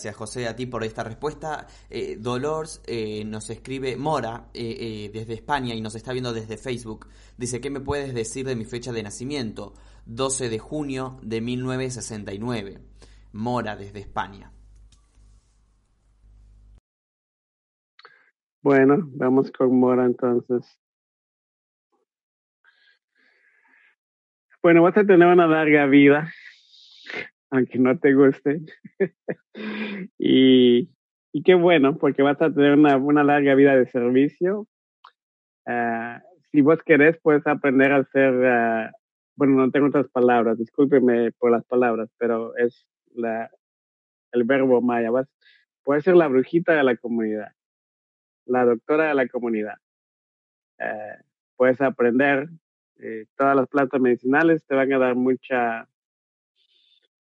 Gracias, José, a ti por esta respuesta. Eh, Dolores eh, nos escribe, Mora, eh, desde España y nos está viendo desde Facebook. Dice, ¿qué me puedes decir de mi fecha de nacimiento? 12 de junio de 1969. Mora, desde España. Bueno, vamos con Mora entonces. Bueno, vas a tener una larga vida aunque no te guste. y, y, qué bueno, porque vas a tener una, una larga vida de servicio. Uh, si vos querés, puedes aprender a hacer, uh, bueno, no tengo otras palabras, discúlpeme por las palabras, pero es la, el verbo maya. Vas, puedes ser la brujita de la comunidad, la doctora de la comunidad. Uh, puedes aprender, eh, todas las plantas medicinales te van a dar mucha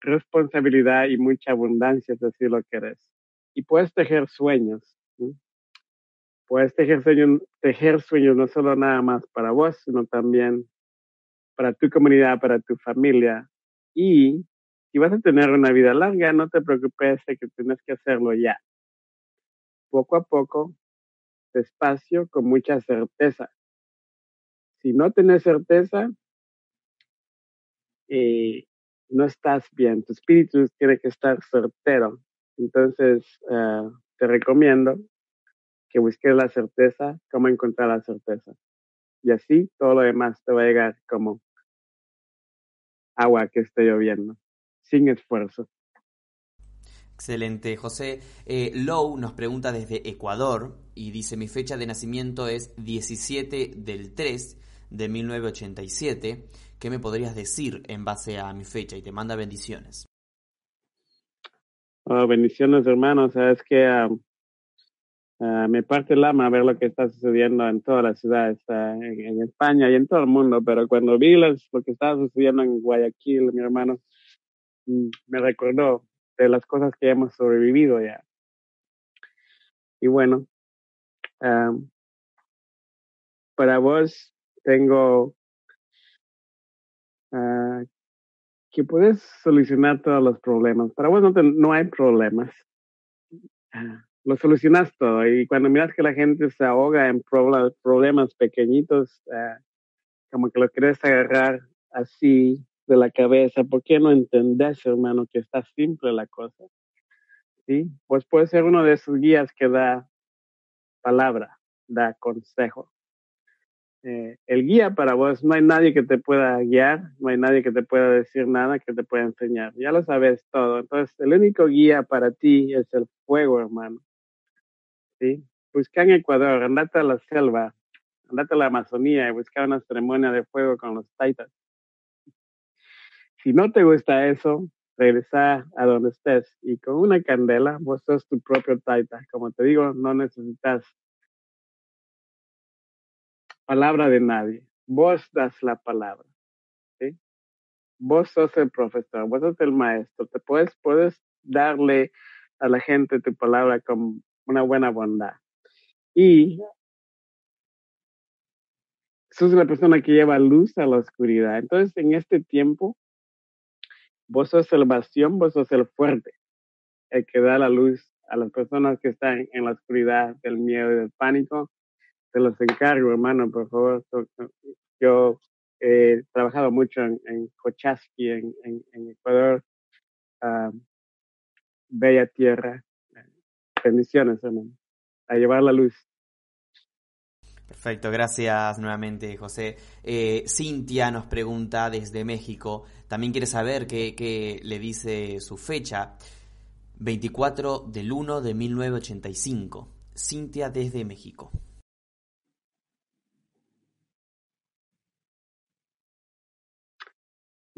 responsabilidad y mucha abundancia, si así lo querés. Y puedes tejer sueños. Puedes tejer sueños, tejer sueños no solo nada más para vos, sino también para tu comunidad, para tu familia. Y si vas a tener una vida larga, no te preocupes de que tienes que hacerlo ya. Poco a poco, despacio, con mucha certeza. Si no tienes certeza, eh, no estás bien, tu espíritu tiene que estar certero. Entonces, uh, te recomiendo que busques la certeza, cómo encontrar la certeza. Y así todo lo demás te va a llegar como agua que esté lloviendo, sin esfuerzo. Excelente, José. Eh, Low nos pregunta desde Ecuador y dice, mi fecha de nacimiento es 17 del 3 de 1987 ¿Qué me podrías decir en base a mi fecha? Y te manda bendiciones. Oh, bendiciones, hermanos. Sabes que uh, uh, me parte el alma ver lo que está sucediendo en todas las ciudades, uh, en, España y en todo el mundo. Pero cuando vi las, lo que estaba sucediendo en Guayaquil, mi hermano, mm, me recordó de las cosas que hemos sobrevivido ya. Y bueno, para vos tengo uh, que puedes solucionar todos los problemas. Para vos no, te, no hay problemas. Uh, lo solucionas todo. Y cuando miras que la gente se ahoga en problemas pequeñitos, uh, como que lo quieres agarrar así de la cabeza, ¿por qué no entendés, hermano, que está simple la cosa? ¿Sí? Pues puede ser uno de esos guías que da palabra, da consejo eh, el guía para vos. No hay nadie que te pueda guiar, no hay nadie que te pueda decir nada, que te pueda enseñar. Ya lo sabes todo. Entonces, el único guía para ti es el fuego, hermano. ¿Sí? Busca en Ecuador, andate a la selva, andate a la Amazonía y busca una ceremonia de fuego con los taitas. Si no te gusta eso, regresa a donde estés y con una candela, vos sos tu propio taita. Como te digo, no necesitas palabra de nadie. Vos das la palabra. ¿sí? Vos sos el profesor, vos sos el maestro. Te puedes, puedes darle a la gente tu palabra con una buena bondad. Y sos la persona que lleva luz a la oscuridad. Entonces, en este tiempo, vos sos el bastión, vos sos el fuerte, el que da la luz a las personas que están en la oscuridad del miedo y del pánico te los encargo, hermano, por favor. Yo he trabajado mucho en, en Cochaski, en, Ecuador. Bella tierra. Bendiciones, hermano. A llevar la luz. Perfecto, gracias nuevamente, José. Eh, Cintia nos pregunta desde México, también quiere saber qué, qué le dice su fecha, 24 del 1 de 1985. Cintia desde México.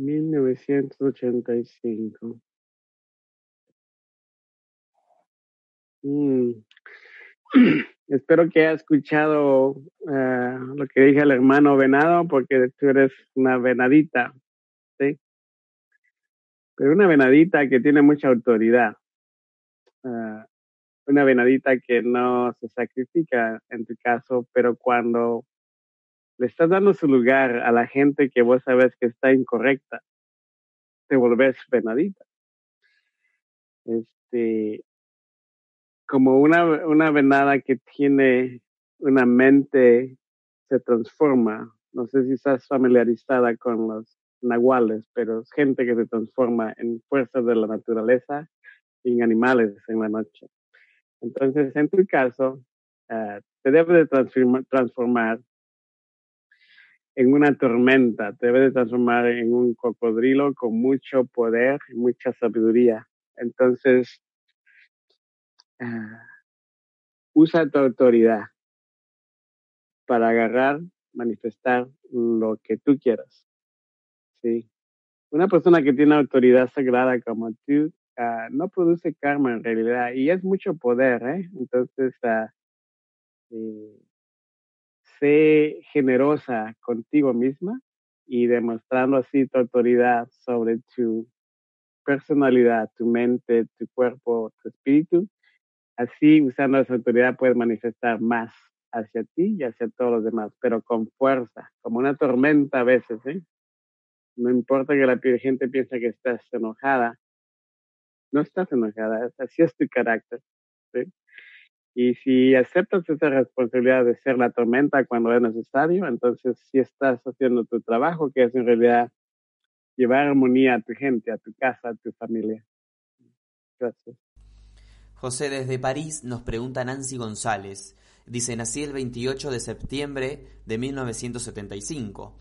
Mil novecientos ochenta y cinco. Mm. Espero que haya escuchado eh, lo que dije al hermano venado, porque tú eres una venadita, ¿sí? Pero una venadita que tiene mucha autoridad. Uh, una venadita que no se sacrifica en tu caso, pero cuando le estás dando su lugar a la gente que vos sabes que está incorrecta, te volvés venadita. Este, como una, una venada que tiene una mente, se transforma. No sé si estás familiarizada con los nahuales, pero es gente que se transforma en fuerzas de la naturaleza y en animales en la noche. Entonces, en tu caso, uh, te debe de transformar en una tormenta, te debe de transformar en un cocodrilo con mucho poder y mucha sabiduría. Entonces, uh, usa tu autoridad para agarrar, manifestar lo que tú quieras. Sí. Una persona que tiene autoridad sagrada como tú uh, no produce karma en realidad y es mucho poder, ¿eh? Entonces, uh, sé generosa contigo misma y demostrando así tu autoridad sobre tu personalidad, tu mente, tu cuerpo, tu espíritu. Así, usando esa autoridad, puedes manifestar más hacia ti y hacia todos los demás, pero con fuerza, como una tormenta a veces, ¿eh? No importa que la gente piense que estás enojada, no estás enojada, así es tu carácter. Y si aceptas esa responsabilidad de ser la tormenta cuando es necesario, entonces sí estás haciendo tu trabajo, que es en realidad llevar armonía a tu gente, a tu casa, a tu familia. Gracias. José, desde París nos pregunta Nancy González. Dice, nací el 28 de septiembre de 1975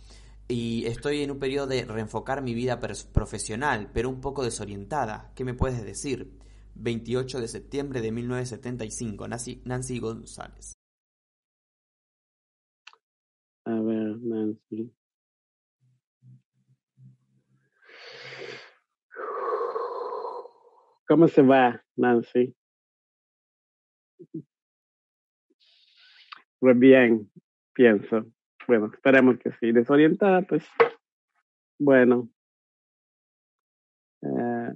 y estoy en un periodo de reenfocar mi vida profesional, pero un poco desorientada. ¿Qué me puedes decir? 28 de septiembre de 1975, Nancy, Nancy González. A ver, Nancy. ¿Cómo se va, Nancy? Pues bien, pienso. Bueno, esperemos que sí. Desorientada, pues, bueno. Eh,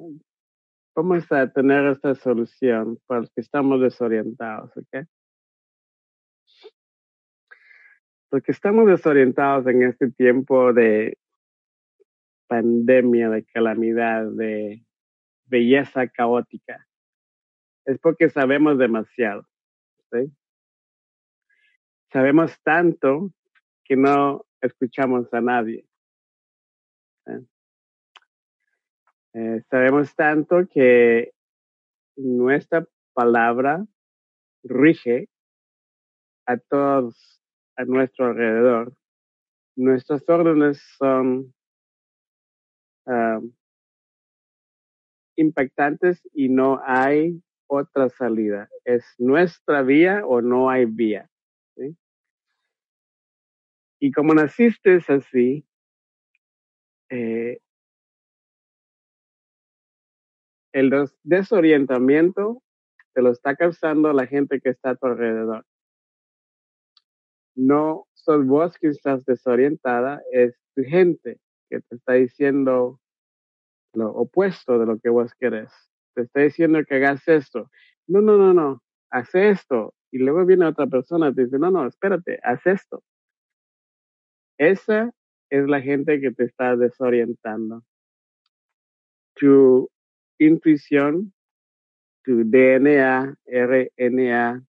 vamos a tener esta solución para los que estamos desorientados, ¿ok? Porque estamos desorientados en este tiempo de pandemia, de calamidad, de belleza caótica. Es porque sabemos demasiado. ¿sí? Sabemos tanto que no escuchamos a nadie. ¿eh? Eh, sabemos tanto que nuestra palabra rige a todos a nuestro alrededor. Nuestras órdenes son uh, impactantes y no hay otra salida. Es nuestra vía o no hay vía. ¿sí? Y como naciste así, eh, el desorientamiento te lo está causando la gente que está a tu alrededor. No sos vos que estás desorientada, es tu gente que te está diciendo lo opuesto de lo que vos querés. Te está diciendo que hagas esto. No, no, no, no, haz esto. Y luego viene otra persona y te dice, no, no, espérate, haz esto. Esa es la gente que te está desorientando. Tu intuición, tu DNA, RNA,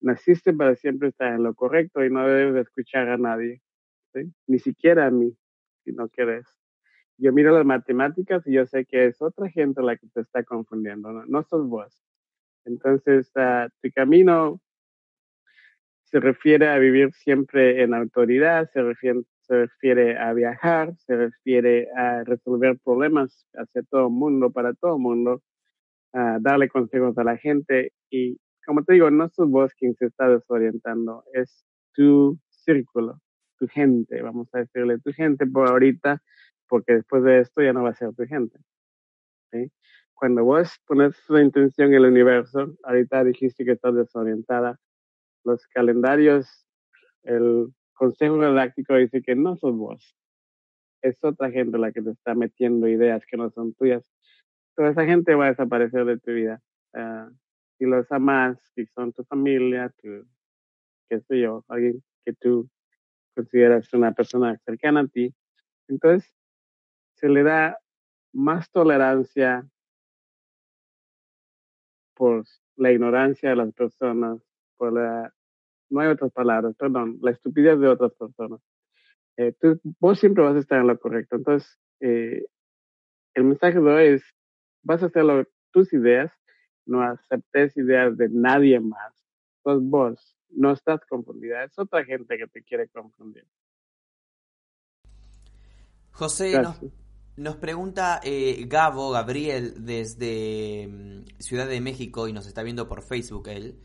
naciste para siempre estar en lo correcto y no debes escuchar a nadie, ni siquiera a mí, si no quieres. Yo miro las matemáticas y yo sé que es otra gente la que te está confundiendo, no, no sos vos. Entonces, uh, tu camino se refiere a vivir siempre en autoridad, se refiere, se refiere a viajar, se refiere a resolver problemas hacia todo el mundo, para todo el mundo, a darle consejos a la gente y como te digo, no sos vos quien se está desorientando, es tu círculo, tu gente, vamos a decirle tu gente por ahorita, porque después de esto ya no va a ser tu gente. Cuando vos pones tu intención en el universo, ahorita dijiste que estás desorientada, los calendarios, el Consejo Galáctico dice que no sos vos, es otra gente la que te está metiendo ideas que no son tuyas. Toda esa gente va a desaparecer de tu vida. Uh, si los amas, si son tu familia, tu, qué sé yo, alguien que tú consideras una persona cercana a ti, entonces se le da más tolerancia por la ignorancia de las personas, por la, no hay otras palabras, perdón, la estupidez de otras personas. Eh, tú, vos siempre vas a estar en lo correcto. Entonces, eh, el mensaje de hoy es, vas a hacerlo tus ideas, no aceptes ideas de nadie más. Sos vos, no estás confundida, es otra gente que te quiere confundir. José, nos, nos, pregunta eh, Gabo, Gabriel, desde mm, Ciudad de México y nos está viendo por Facebook él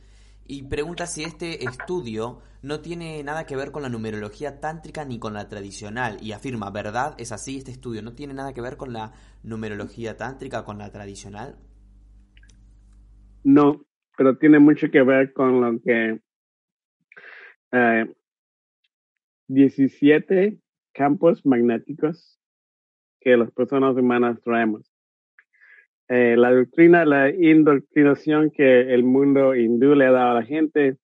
y pregunta si este estudio no tiene nada que ver con la numerología tántrica ni con la tradicional y afirma, ¿verdad? ¿Es así este estudio? ¿No tiene nada que ver con la numerología tántrica, con la tradicional? No, pero tiene mucho que ver con lo que 17 eh, campos magnéticos que las personas humanas traemos. Eh, la doctrina, la indoctrinación que el mundo hindú le ha dado a la gente,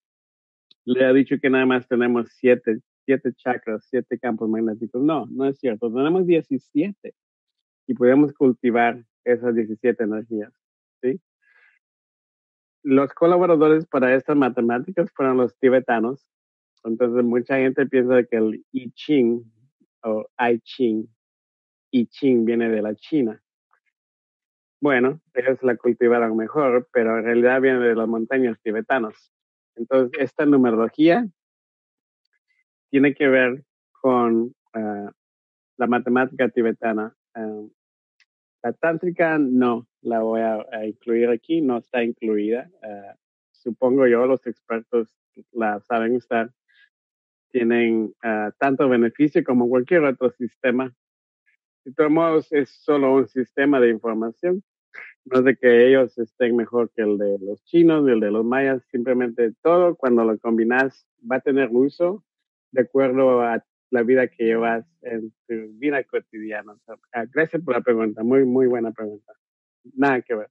le ha dicho que nada más tenemos siete, siete chakras, siete campos magnéticos. No, no es cierto. Tenemos 17 y podemos cultivar esas 17 energías. ¿sí? Los colaboradores para estas matemáticas fueron los tibetanos. Entonces, mucha gente piensa que el I Ching o I Ching, I Ching viene de la China. Bueno, ellos la cultivaron mejor, pero en realidad viene de las montañas tibetanas. Entonces, esta numerología tiene que ver con uh, la matemática tibetana. Uh, la tántrica no la voy a, a, incluir aquí, no está incluida. Uh, supongo yo, los expertos la saben usar. Tienen tanto beneficio como cualquier otro sistema. De todos modos, es solo un sistema de información no es de que ellos estén mejor que el de los chinos, el de los mayas, simplemente todo cuando lo combinas va a tener uso de acuerdo a la vida que llevas en tu vida cotidiana. Ah, gracias por la pregunta, muy, muy buena pregunta. Nada que ver.